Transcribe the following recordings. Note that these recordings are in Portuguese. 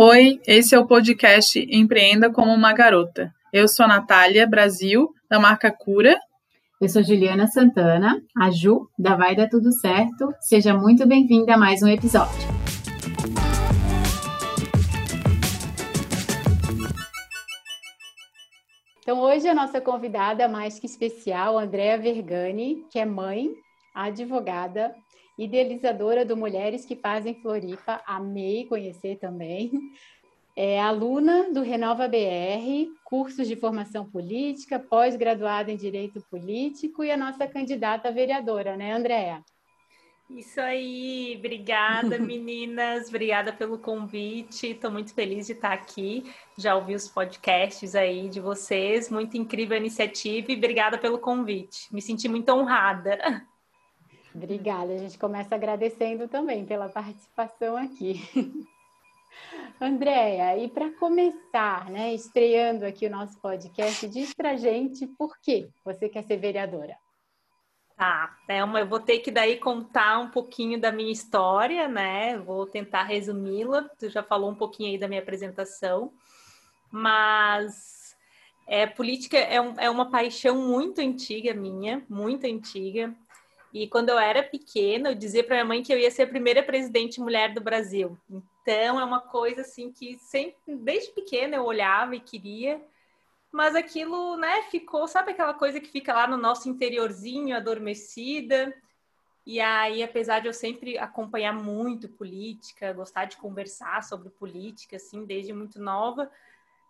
Oi, esse é o podcast Empreenda como uma Garota. Eu sou a Natália Brasil, da marca Cura. Eu sou Juliana Santana, a Ju, da Vai Dar Tudo Certo. Seja muito bem-vinda a mais um episódio. Então, hoje a nossa convidada mais que especial, Andréa Vergani, que é mãe, advogada, idealizadora do Mulheres que Fazem Floripa, amei conhecer também. É aluna do Renova BR, cursos de formação política, pós-graduada em Direito Político e a nossa candidata vereadora, né, Andréa? Isso aí, obrigada meninas, obrigada pelo convite. Estou muito feliz de estar aqui. Já ouvi os podcasts aí de vocês, muito incrível a iniciativa e obrigada pelo convite. Me senti muito honrada. Obrigada. A gente começa agradecendo também pela participação aqui. Andréia, e para começar, né, estreando aqui o nosso podcast, diz para gente por que você quer ser vereadora. Tá, Thelma, eu vou ter que daí contar um pouquinho da minha história, né? Vou tentar resumi-la. Tu já falou um pouquinho aí da minha apresentação, mas é, política é, um, é uma paixão muito antiga minha, muito antiga. E quando eu era pequena, eu dizia para minha mãe que eu ia ser a primeira presidente mulher do Brasil. Então é uma coisa assim que sempre, desde pequena eu olhava e queria, mas aquilo, né, ficou, sabe aquela coisa que fica lá no nosso interiorzinho, adormecida. E aí, apesar de eu sempre acompanhar muito política, gostar de conversar sobre política, assim, desde muito nova,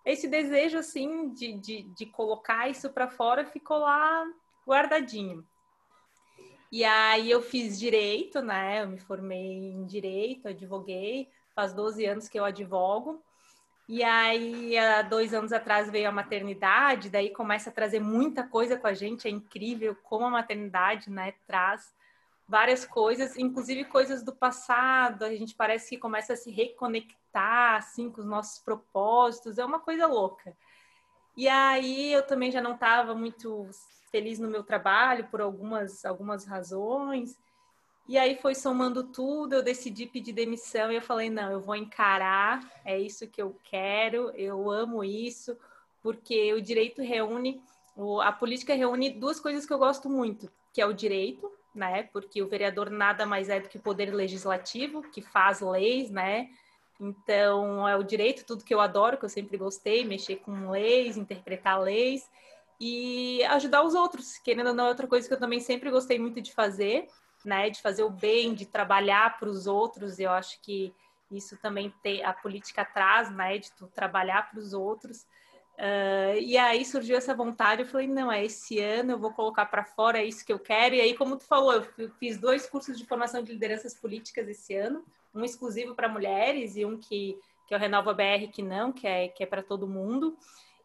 esse desejo, assim, de, de, de colocar isso para fora ficou lá guardadinho. E aí eu fiz direito, né? Eu me formei em direito, advoguei, faz 12 anos que eu advogo. E aí, há dois anos atrás veio a maternidade, daí começa a trazer muita coisa com a gente. É incrível como a maternidade, né, traz várias coisas, inclusive coisas do passado. A gente parece que começa a se reconectar, assim, com os nossos propósitos. É uma coisa louca. E aí, eu também já não estava muito feliz no meu trabalho por algumas, algumas razões. E aí foi somando tudo, eu decidi pedir demissão e eu falei, não, eu vou encarar, é isso que eu quero, eu amo isso, porque o direito reúne, a política reúne duas coisas que eu gosto muito, que é o direito, né? Porque o vereador nada mais é do que o poder legislativo, que faz leis, né? Então, é o direito, tudo que eu adoro, que eu sempre gostei, mexer com leis, interpretar leis e ajudar os outros, querendo ou não, é outra coisa que eu também sempre gostei muito de fazer, né? De fazer o bem, de trabalhar para os outros. Eu acho que isso também tem, a política traz, né? De trabalhar para os outros. Uh, e aí surgiu essa vontade, eu falei, não, é esse ano, eu vou colocar para fora, é isso que eu quero. E aí, como tu falou, eu fiz dois cursos de formação de lideranças políticas esse ano, um exclusivo para mulheres e um que, que é o Renova BR, que não, que é, que é para todo mundo.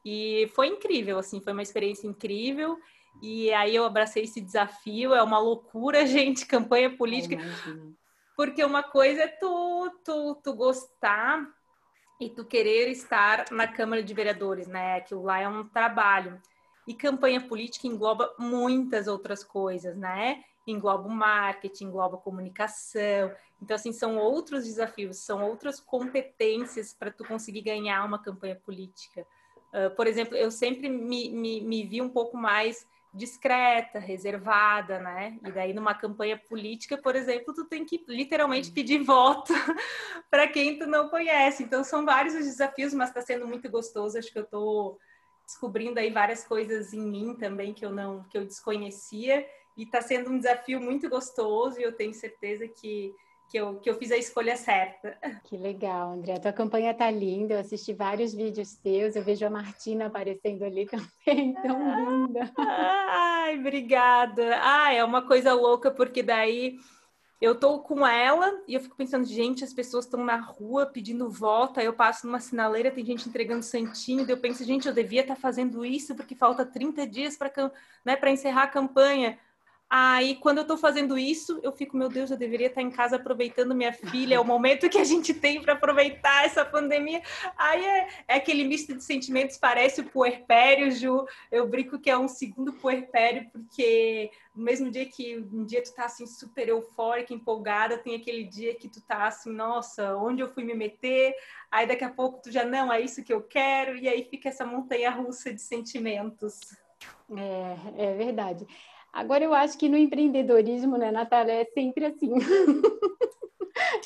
E foi incrível, assim, foi uma experiência incrível. E aí eu abracei esse desafio, é uma loucura, gente, campanha política. Porque uma coisa é tu, tu, tu gostar e tu querer estar na Câmara de Vereadores, né? Aquilo lá é um trabalho. E campanha política engloba muitas outras coisas, né? Engloba o marketing, engloba a comunicação. Então, assim, são outros desafios, são outras competências para tu conseguir ganhar uma campanha política. Uh, por exemplo, eu sempre me, me, me vi um pouco mais discreta, reservada, né? E daí numa campanha política, por exemplo, tu tem que literalmente pedir voto para quem tu não conhece. Então são vários os desafios, mas está sendo muito gostoso. Acho que eu estou descobrindo aí várias coisas em mim também que eu não que eu desconhecia e está sendo um desafio muito gostoso e eu tenho certeza que que eu, que eu fiz a escolha certa. Que legal, André. A tua campanha tá linda. Eu assisti vários vídeos teus. Eu vejo a Martina aparecendo ali também, tão linda. Ai, obrigada. Ah, é uma coisa louca, porque daí eu tô com ela e eu fico pensando, gente, as pessoas estão na rua pedindo voto, aí eu passo numa sinaleira, tem gente entregando santinho, eu penso, gente, eu devia estar tá fazendo isso porque falta 30 dias para né, encerrar a campanha. Aí, quando eu tô fazendo isso, eu fico, meu Deus, eu deveria estar em casa aproveitando minha filha, é o momento que a gente tem para aproveitar essa pandemia. Aí é, é, aquele misto de sentimentos, parece o puerpério, Ju. Eu brinco que é um segundo puerpério, porque no mesmo dia que um dia tu tá assim super eufórica, empolgada, tem aquele dia que tu tá assim, nossa, onde eu fui me meter? Aí daqui a pouco tu já, não, é isso que eu quero, e aí fica essa montanha russa de sentimentos. É, é verdade. Agora, eu acho que no empreendedorismo, né, Natália, é sempre assim.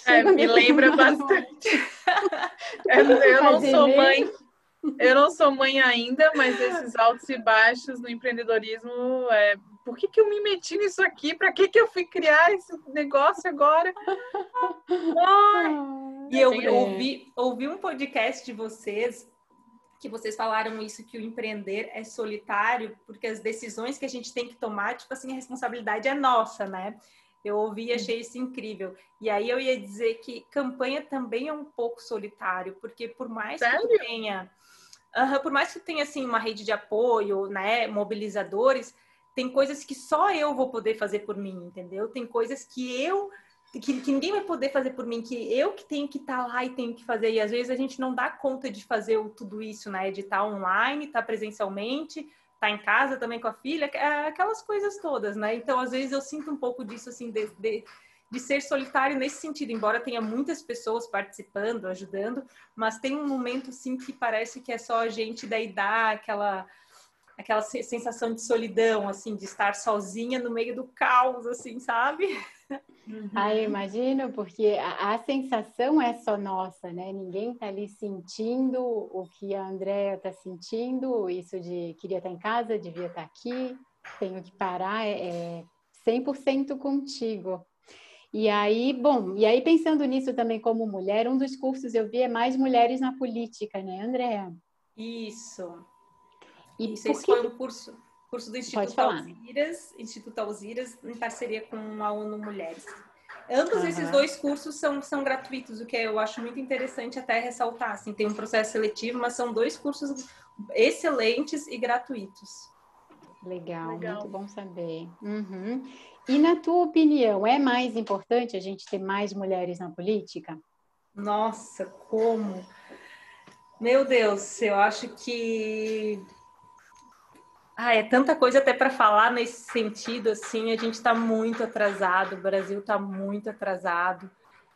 É, me lembra bastante. eu, eu não sou mãe, eu não sou mãe ainda, mas esses altos e baixos no empreendedorismo, é, por que, que eu me meti nisso aqui? Para que, que eu fui criar esse negócio agora? Ai. E eu ouvi, ouvi um podcast de vocês que vocês falaram isso que o empreender é solitário, porque as decisões que a gente tem que tomar, tipo assim, a responsabilidade é nossa, né? Eu ouvi e achei isso incrível. E aí eu ia dizer que campanha também é um pouco solitário, porque por mais Sério? que tenha, uh, por mais que tenha assim uma rede de apoio, né, mobilizadores, tem coisas que só eu vou poder fazer por mim, entendeu? Tem coisas que eu que, que, ninguém vai poder fazer por mim, que eu que tenho que estar tá lá e tenho que fazer. E às vezes a gente não dá conta de fazer tudo isso, né? De estar tá online, estar tá presencialmente, estar tá em casa também com a filha, é, aquelas coisas todas, né? Então, às vezes eu sinto um pouco disso, assim, de, de, de ser solitário nesse sentido, embora tenha muitas pessoas participando, ajudando, mas tem um momento, assim, que parece que é só a gente daí dar aquela aquela sensação de solidão, assim, de estar sozinha no meio do caos, assim, sabe? Uhum. Ah, eu imagino, porque a, a, sensação é só nossa, né? Ninguém tá ali sentindo o que a Andrea tá sentindo, isso de queria estar tá em casa, devia estar tá aqui, tenho que parar, é, é 100% contigo. E aí, bom, e aí pensando nisso também como mulher, um dos cursos eu vi é mais mulheres na política, né, Andréa? Isso. E Isso, esse que... foi um curso, curso do Instituto Alziras, Instituto Alziras, em parceria com a ONU Mulheres. Ambos uhum. esses dois cursos são, são gratuitos, o que eu acho muito interessante até ressaltar. Assim, tem um processo seletivo, mas são dois cursos excelentes e gratuitos. Legal, Legal. muito bom saber. Uhum. E na tua opinião, é mais importante a gente ter mais mulheres na política? Nossa, como? Meu Deus, eu acho que ah, é tanta coisa até para falar nesse sentido, assim, a gente está muito atrasado, o Brasil está muito atrasado.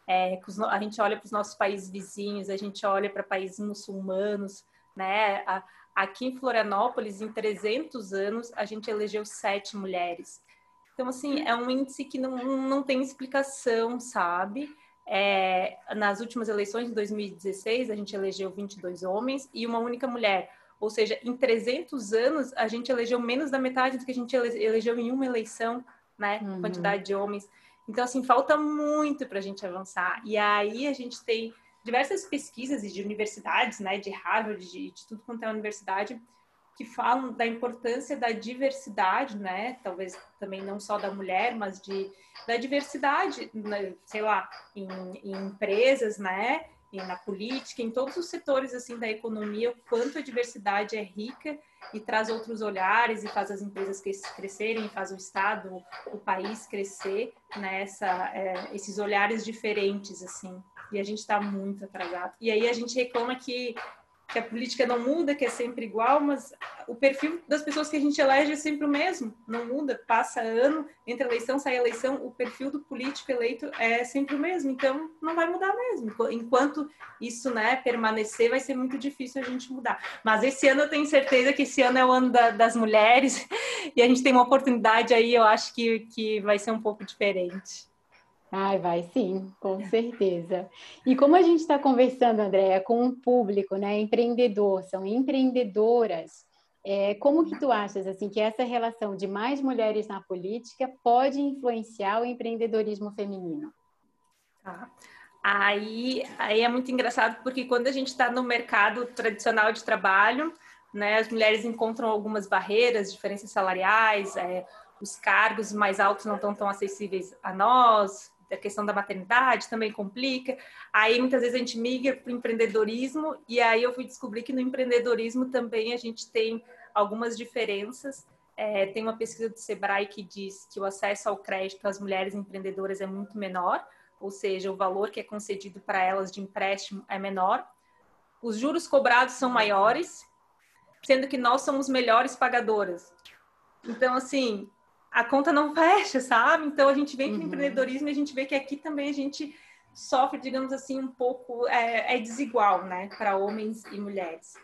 É, a gente olha para os nossos países vizinhos, a gente olha para países muçulmanos, né? Aqui em Florianópolis, em 300 anos, a gente elegeu sete mulheres. Então, assim, é um índice que não, não tem explicação, sabe? É, nas últimas eleições de 2016, a gente elegeu 22 homens e uma única mulher. Ou seja, em 300 anos, a gente elegeu menos da metade do que a gente elegeu em uma eleição, né? Uhum. Quantidade de homens. Então, assim, falta muito para a gente avançar. E aí a gente tem diversas pesquisas de universidades, né? De Harvard, de, de tudo quanto é universidade, que falam da importância da diversidade, né? Talvez também não só da mulher, mas de da diversidade, né? sei lá, em, em empresas, né? E na política, em todos os setores assim da economia, o quanto a diversidade é rica e traz outros olhares e faz as empresas crescerem, faz o estado, o país crescer né? é, esses olhares diferentes assim. E a gente está muito atrasado. E aí a gente reclama que que a política não muda, que é sempre igual, mas o perfil das pessoas que a gente elege é sempre o mesmo, não muda, passa ano, entre eleição, sai eleição, o perfil do político eleito é sempre o mesmo, então não vai mudar mesmo. Enquanto isso né, permanecer, vai ser muito difícil a gente mudar. Mas esse ano eu tenho certeza que esse ano é o ano da, das mulheres e a gente tem uma oportunidade aí, eu acho que, que vai ser um pouco diferente. Ai, vai sim, com certeza. E como a gente está conversando, Andréia, com um público, né, empreendedor, são empreendedoras, é, como que tu achas assim que essa relação de mais mulheres na política pode influenciar o empreendedorismo feminino? Tá. Aí, aí é muito engraçado porque quando a gente está no mercado tradicional de trabalho, né, as mulheres encontram algumas barreiras, diferenças salariais, é, os cargos mais altos não estão tão acessíveis a nós, a questão da maternidade também complica. Aí muitas vezes a gente migra para o empreendedorismo e aí eu fui descobrir que no empreendedorismo também a gente tem algumas diferenças É, tem uma pesquisa do Sebrae que diz que o acesso ao crédito às mulheres empreendedoras é muito menor, ou seja, o valor que é concedido para elas de empréstimo é menor. Os juros cobrados são maiores, sendo que nós somos melhores pagadoras. Então, assim, a conta não fecha, sabe? Então, a gente vem para o uhum. empreendedorismo e a gente vê que aqui também a gente sofre, digamos assim, um pouco, é, é desigual, né, para homens e mulheres.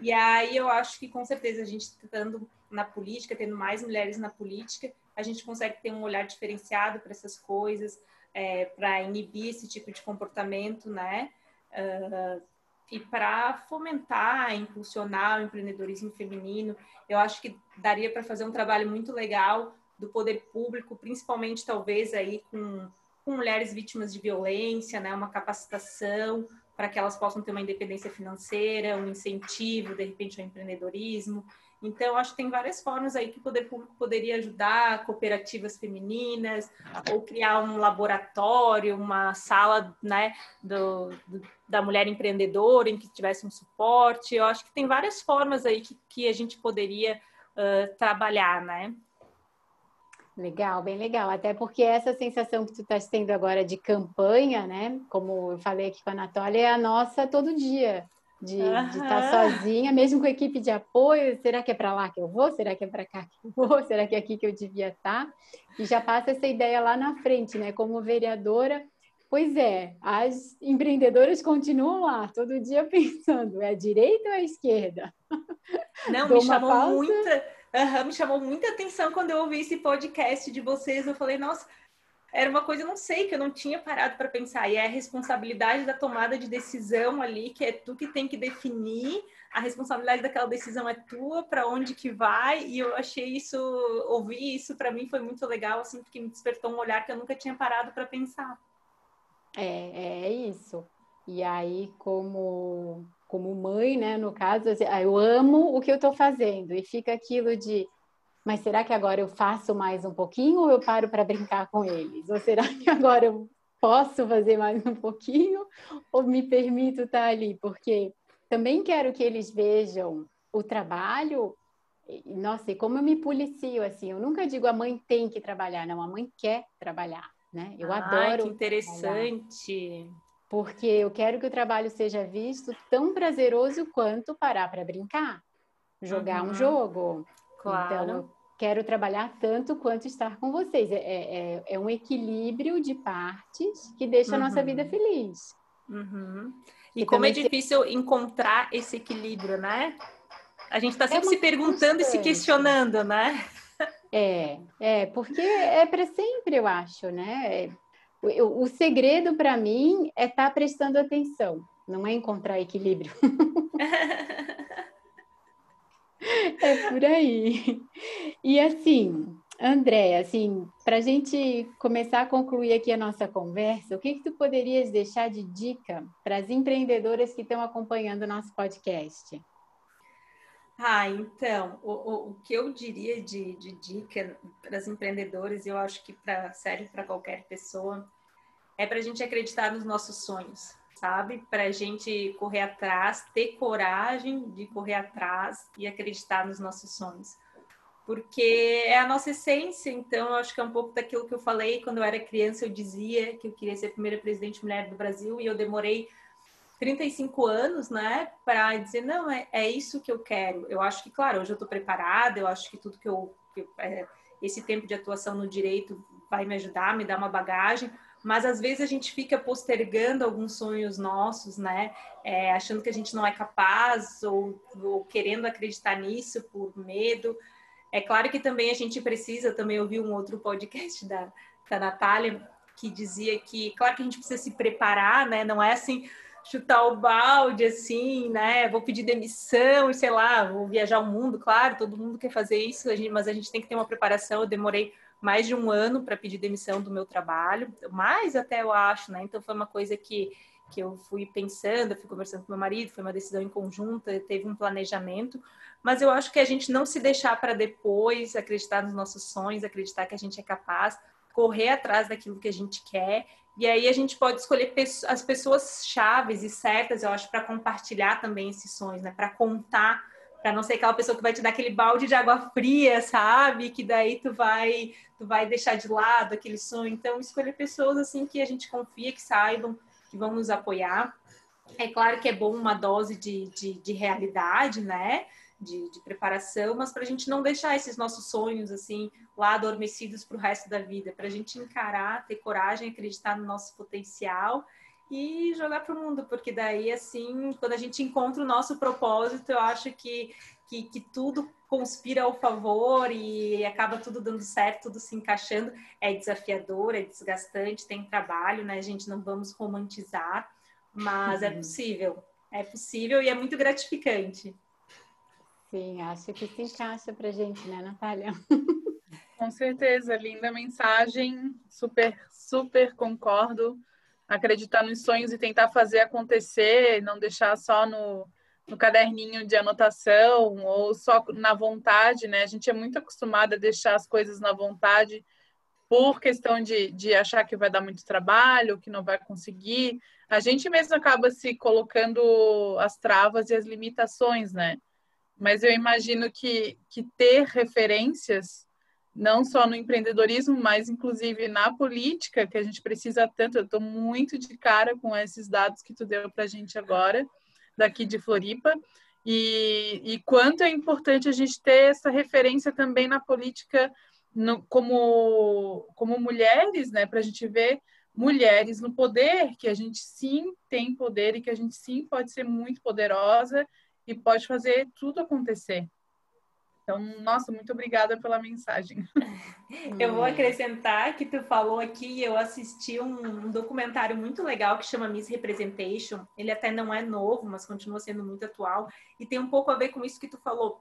E aí eu acho que com certeza a gente estando na política, tendo mais mulheres na política, a gente consegue ter um olhar diferenciado para essas coisas, é, para inibir esse tipo de comportamento, né? Uh, e para fomentar, impulsionar o empreendedorismo feminino, eu acho que daria para fazer um trabalho muito legal do poder público, principalmente talvez aí com, com mulheres vítimas de violência, né? Uma capacitação para que elas possam ter uma independência financeira, um incentivo, de repente, ao empreendedorismo. Então, acho que tem várias formas aí que o poder público poderia ajudar, cooperativas femininas, ou criar um laboratório, uma sala né, do, do, da mulher empreendedora em que tivesse um suporte. Eu acho que tem várias formas aí que, que a gente poderia uh, trabalhar, né? Legal, bem legal. Até porque essa sensação que tu estás tendo agora de campanha, né? Como eu falei aqui com a Anatólia, é a nossa todo dia de estar tá sozinha, mesmo com equipe de apoio. Será que é para lá que eu vou? Será que é para cá que eu vou? Será que é aqui que eu devia estar? Tá? E já passa essa ideia lá na frente, né? Como vereadora, pois é, as empreendedoras continuam lá, todo dia pensando, é a direita ou é a esquerda? Não, me chamou pausa. muita, uhum, me chamou muita atenção quando eu ouvi esse podcast de vocês. Eu falei, nossa, era uma coisa, não sei, que eu não tinha parado para pensar. E é a responsabilidade da tomada de decisão ali, que é tu que tem que definir. A responsabilidade daquela decisão é tua, para onde que vai. E eu achei isso, ouvir isso para mim foi muito legal, assim, porque me despertou um olhar que eu nunca tinha parado para pensar. É, é isso. E aí, como como mãe, né, no caso, assim, ah, eu amo o que eu estou fazendo e fica aquilo de mas será que agora eu faço mais um pouquinho ou eu paro para brincar com eles? Ou será que agora eu posso fazer mais um pouquinho ou me permito estar ali? Porque também quero que eles vejam o trabalho. Nossa, e como eu me policio assim, eu nunca digo a mãe tem que trabalhar, não, a mãe quer trabalhar, né? Eu Ai, adoro. Que interessante. Trabalhar, porque eu quero que o trabalho seja visto tão prazeroso quanto parar para brincar, jogar uhum. um jogo. Claro. Então, quero trabalhar tanto quanto estar com vocês. É, é, é um equilíbrio de partes que deixa a nossa vida uhum. feliz. Uhum. E, e como é difícil encontrar esse equilíbrio, né? A gente está é sempre é se perguntando e se questionando, né? É, é, porque é para sempre, eu acho, né? É, o, o segredo para mim é estar tá prestando atenção, não é encontrar equilíbrio. É por aí. E assim, André, assim, para a gente começar a concluir aqui a nossa conversa, o que, que tu poderias deixar de dica para as empreendedoras que estão acompanhando o nosso podcast? Ah, então, o, o, o que eu diria de, de dica para as empreendedoras, eu acho que pra, serve para qualquer pessoa, é para a gente acreditar nos nossos sonhos sabe? Para a gente correr atrás, ter coragem de correr atrás e acreditar nos nossos sonhos. Porque é a nossa essência, então eu acho que é um pouco daquilo que eu falei quando eu era criança. Eu dizia que eu queria ser a primeira presidente mulher do Brasil e eu demorei 35 anos, né, para dizer: não, é, é isso que eu quero. Eu acho que, claro, hoje eu estou preparada, eu acho que tudo que eu. Que, é, esse tempo de atuação no direito vai me ajudar, me dar uma bagagem, mas às vezes a gente fica postergando alguns sonhos nossos, né? É, achando que a gente não é capaz ou, ou, querendo acreditar nisso por medo. É claro que também a gente precisa, também ouvi um outro podcast da, da Natália que dizia que, claro que a gente precisa se preparar, né? Não é assim chutar o balde assim, né? Vou pedir demissão, sei lá, vou viajar o mundo, claro, todo mundo quer fazer isso, mas a gente tem que ter uma preparação. Eu demorei mais de um ano para pedir demissão do meu trabalho, mais até eu acho, né? Então foi uma coisa que, que eu fui pensando, eu fui conversando com meu marido, foi uma decisão em conjunta, teve um planejamento, mas eu acho que a gente não se deixar para depois, acreditar nos nossos sonhos, acreditar que a gente é capaz, correr atrás daquilo que a gente quer, e aí a gente pode escolher as pessoas chaves e certas, eu acho, para compartilhar também esses sonhos, né? Para contar para não ser aquela pessoa que vai te dar aquele balde de água fria, sabe? Que daí tu vai, tu vai deixar de lado aquele sonho. Então, escolher pessoas assim que a gente confia, que saibam, que vão nos apoiar. É claro que é bom uma dose de, de, de realidade, né? De, de preparação, mas para a gente não deixar esses nossos sonhos assim lá adormecidos para o resto da vida, para a gente encarar, ter coragem, acreditar no nosso potencial e jogar para o mundo, porque daí, assim, quando a gente encontra o nosso propósito, eu acho que, que, que, tudo conspira ao favor e acaba tudo dando certo, tudo se encaixando. É desafiador, é desgastante, tem trabalho, né? A gente não vamos romantizar, mas é uhum. é possível. É possível e é muito gratificante. Sim, acho que se encaixa para gente, né, Natália? Com certeza, linda mensagem, super, super concordo acreditar nos sonhos e tentar fazer acontecer, não deixar só no, no caderninho de anotação ou só na vontade, né? A gente é muito acostumada a deixar as coisas na vontade por questão de, de achar que vai dar muito trabalho, que não vai conseguir. A gente mesmo acaba se colocando as travas e as limitações, né? Mas eu imagino que, que ter referências não só no empreendedorismo, mas inclusive na política, que a gente precisa tanto. Eu estou muito de cara com esses dados que tu deu para a gente agora, daqui de Floripa, e, e, quanto é importante a gente ter essa referência também na política no, como, como mulheres, né, para a gente ver mulheres no poder, que a gente sim tem poder e que a gente sim pode ser muito poderosa e pode fazer tudo acontecer. Então, nossa, muito obrigada pela mensagem. Eu vou acrescentar que tu falou aqui, eu assisti um, um, documentário muito legal que chama Miss Representation. Ele até não é novo, mas continua sendo muito atual e tem um pouco a ver com isso que tu falou.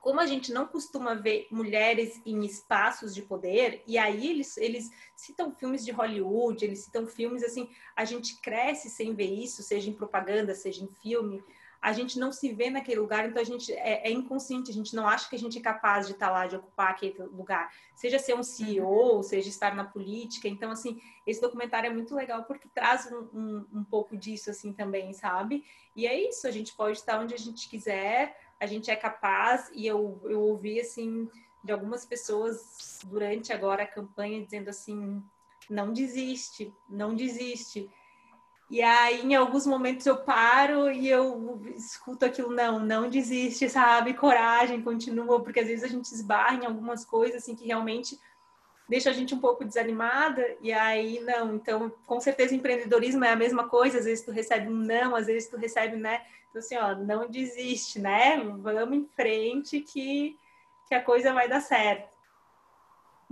Como a gente não costuma ver mulheres em espaços de poder, e aí eles, eles citam filmes de Hollywood, eles citam filmes assim, a gente cresce sem ver isso, seja em propaganda, seja em filme a gente não se vê naquele lugar, então a gente é, é, inconsciente, a gente não acha que a gente é capaz de estar lá, de ocupar aquele lugar, seja ser um CEO, uhum. seja estar na política. Então, assim, esse documentário é muito legal porque traz um, um, um, pouco disso, assim, também, sabe? E é isso, a gente pode estar onde a gente quiser, a gente é capaz, e eu, eu ouvi, assim, de algumas pessoas durante agora a campanha dizendo assim: não desiste, não desiste e aí, em alguns momentos, eu paro e eu escuto aquilo, não, não desiste, sabe? Coragem, continua, porque às vezes a gente esbarra em algumas coisas assim que realmente deixa a gente um pouco desanimada, e aí, não. Então, com certeza, empreendedorismo é a mesma coisa, às vezes tu recebe um não, às vezes tu recebe, né? Então, assim, ó, não desiste, né? Vamos em frente que, que a coisa vai dar certo.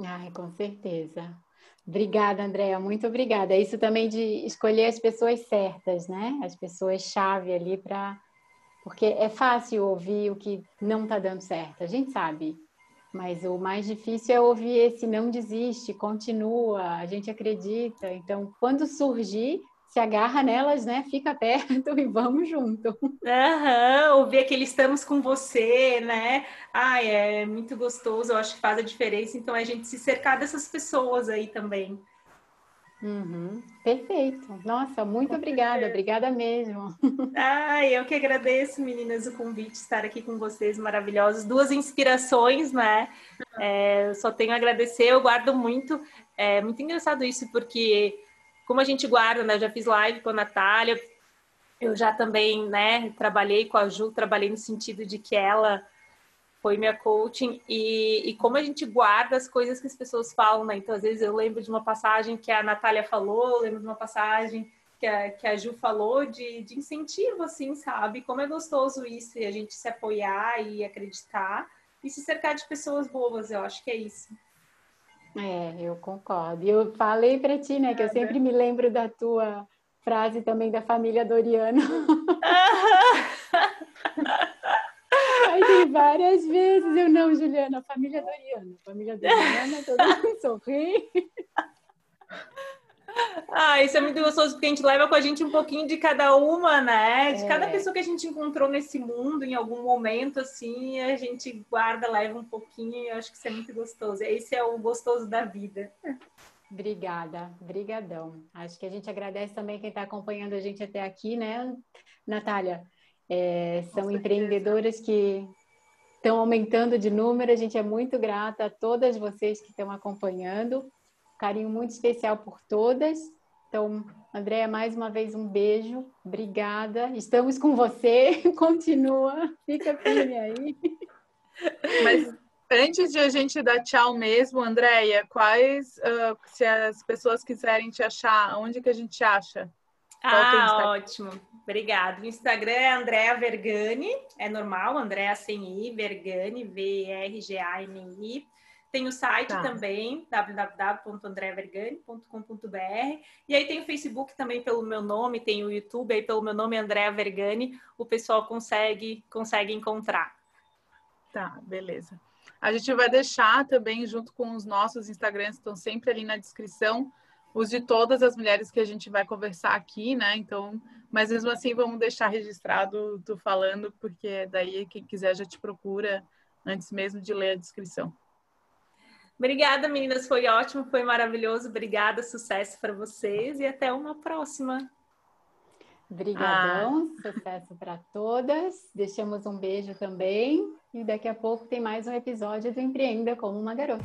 Ai, com certeza. Obrigada, Andréa, muito obrigada. Isso também de escolher as pessoas certas, né? As pessoas-chave ali para. Porque é fácil ouvir o que não está dando certo, a gente sabe. Mas o mais difícil é ouvir esse não desiste, continua, a gente acredita. Então, quando surgir, se agarra nelas, né? Fica perto e vamos junto. Ouvir aquele estamos com você, né? Ai, é muito gostoso, eu acho que faz a diferença. Então, é a gente se cercar dessas pessoas aí também. Uhum, perfeito. Nossa, muito obrigada, obrigada mesmo. Ai, eu que agradeço, meninas, o convite, estar aqui com vocês, maravilhosos. Duas inspirações, né? É, só tenho a agradecer, eu guardo muito. É muito engraçado isso, porque como a gente guarda, né? Eu já fiz live com a Natália, eu já também, né, trabalhei com a Ju, trabalhei no sentido de que ela foi minha coaching e, e como a gente guarda as coisas que as pessoas falam, né? Então, às vezes eu lembro de uma passagem que a Natália falou, lembro de uma passagem que a, que a Ju falou de, de incentivo, assim, sabe? Como é gostoso isso e a gente se apoiar e acreditar e se cercar de pessoas boas, eu acho que é isso. É, eu concordo. E eu falei para ti, né, que eu sempre me lembro da tua frase também da família Doriano. Aí tem várias vezes eu não, Juliana, família Doriano, família Doriana, todo mundo sorri. Ah, isso é muito gostoso, porque a gente leva com a gente um pouquinho de cada uma, né? De é. cada pessoa que a gente encontrou nesse mundo, em algum momento, assim, a gente guarda, leva um pouquinho, e eu acho que isso é muito gostoso. Esse é o gostoso da vida. Obrigada, brigadão. Acho que a gente agradece também quem está acompanhando a gente até aqui, né, Natália? É, são empreendedoras que, estão aumentando de número. A gente é muito grata a todas vocês que estão acompanhando. Carinho muito especial por todas. Então, Andréia, mais uma vez um beijo. Obrigada. Estamos com você. Continua. Fica firme aí. Mas antes de a gente dar tchau mesmo, Andréia, quais, uh, se as pessoas quiserem te achar, onde que a gente acha? ah, ótimo. Obrigada. O Instagram é Andréa Vergani, é normal, Andréa sem I, Vergani, V-E-R-G-A-N-I. Tem o site tá. também, www.andreavergani.com.br. E aí tem o Facebook também pelo meu nome, tem o YouTube aí pelo meu nome, Andréa Vergani. O pessoal consegue, consegue encontrar. Tá, beleza. A gente vai deixar também, junto com os nossos Instagrams, estão sempre ali na descrição, os de todas as mulheres que a gente vai conversar aqui, né? Então, mas mesmo assim, vamos deixar registrado tu falando, porque daí quem quiser já te procura antes mesmo de ler a descrição. Obrigada, meninas. Foi ótimo, foi maravilhoso. Obrigada, sucesso para vocês e até uma próxima. Obrigadão, ah. sucesso para todas. Deixamos um beijo também e daqui a pouco tem mais um episódio do Empreenda como uma Garota.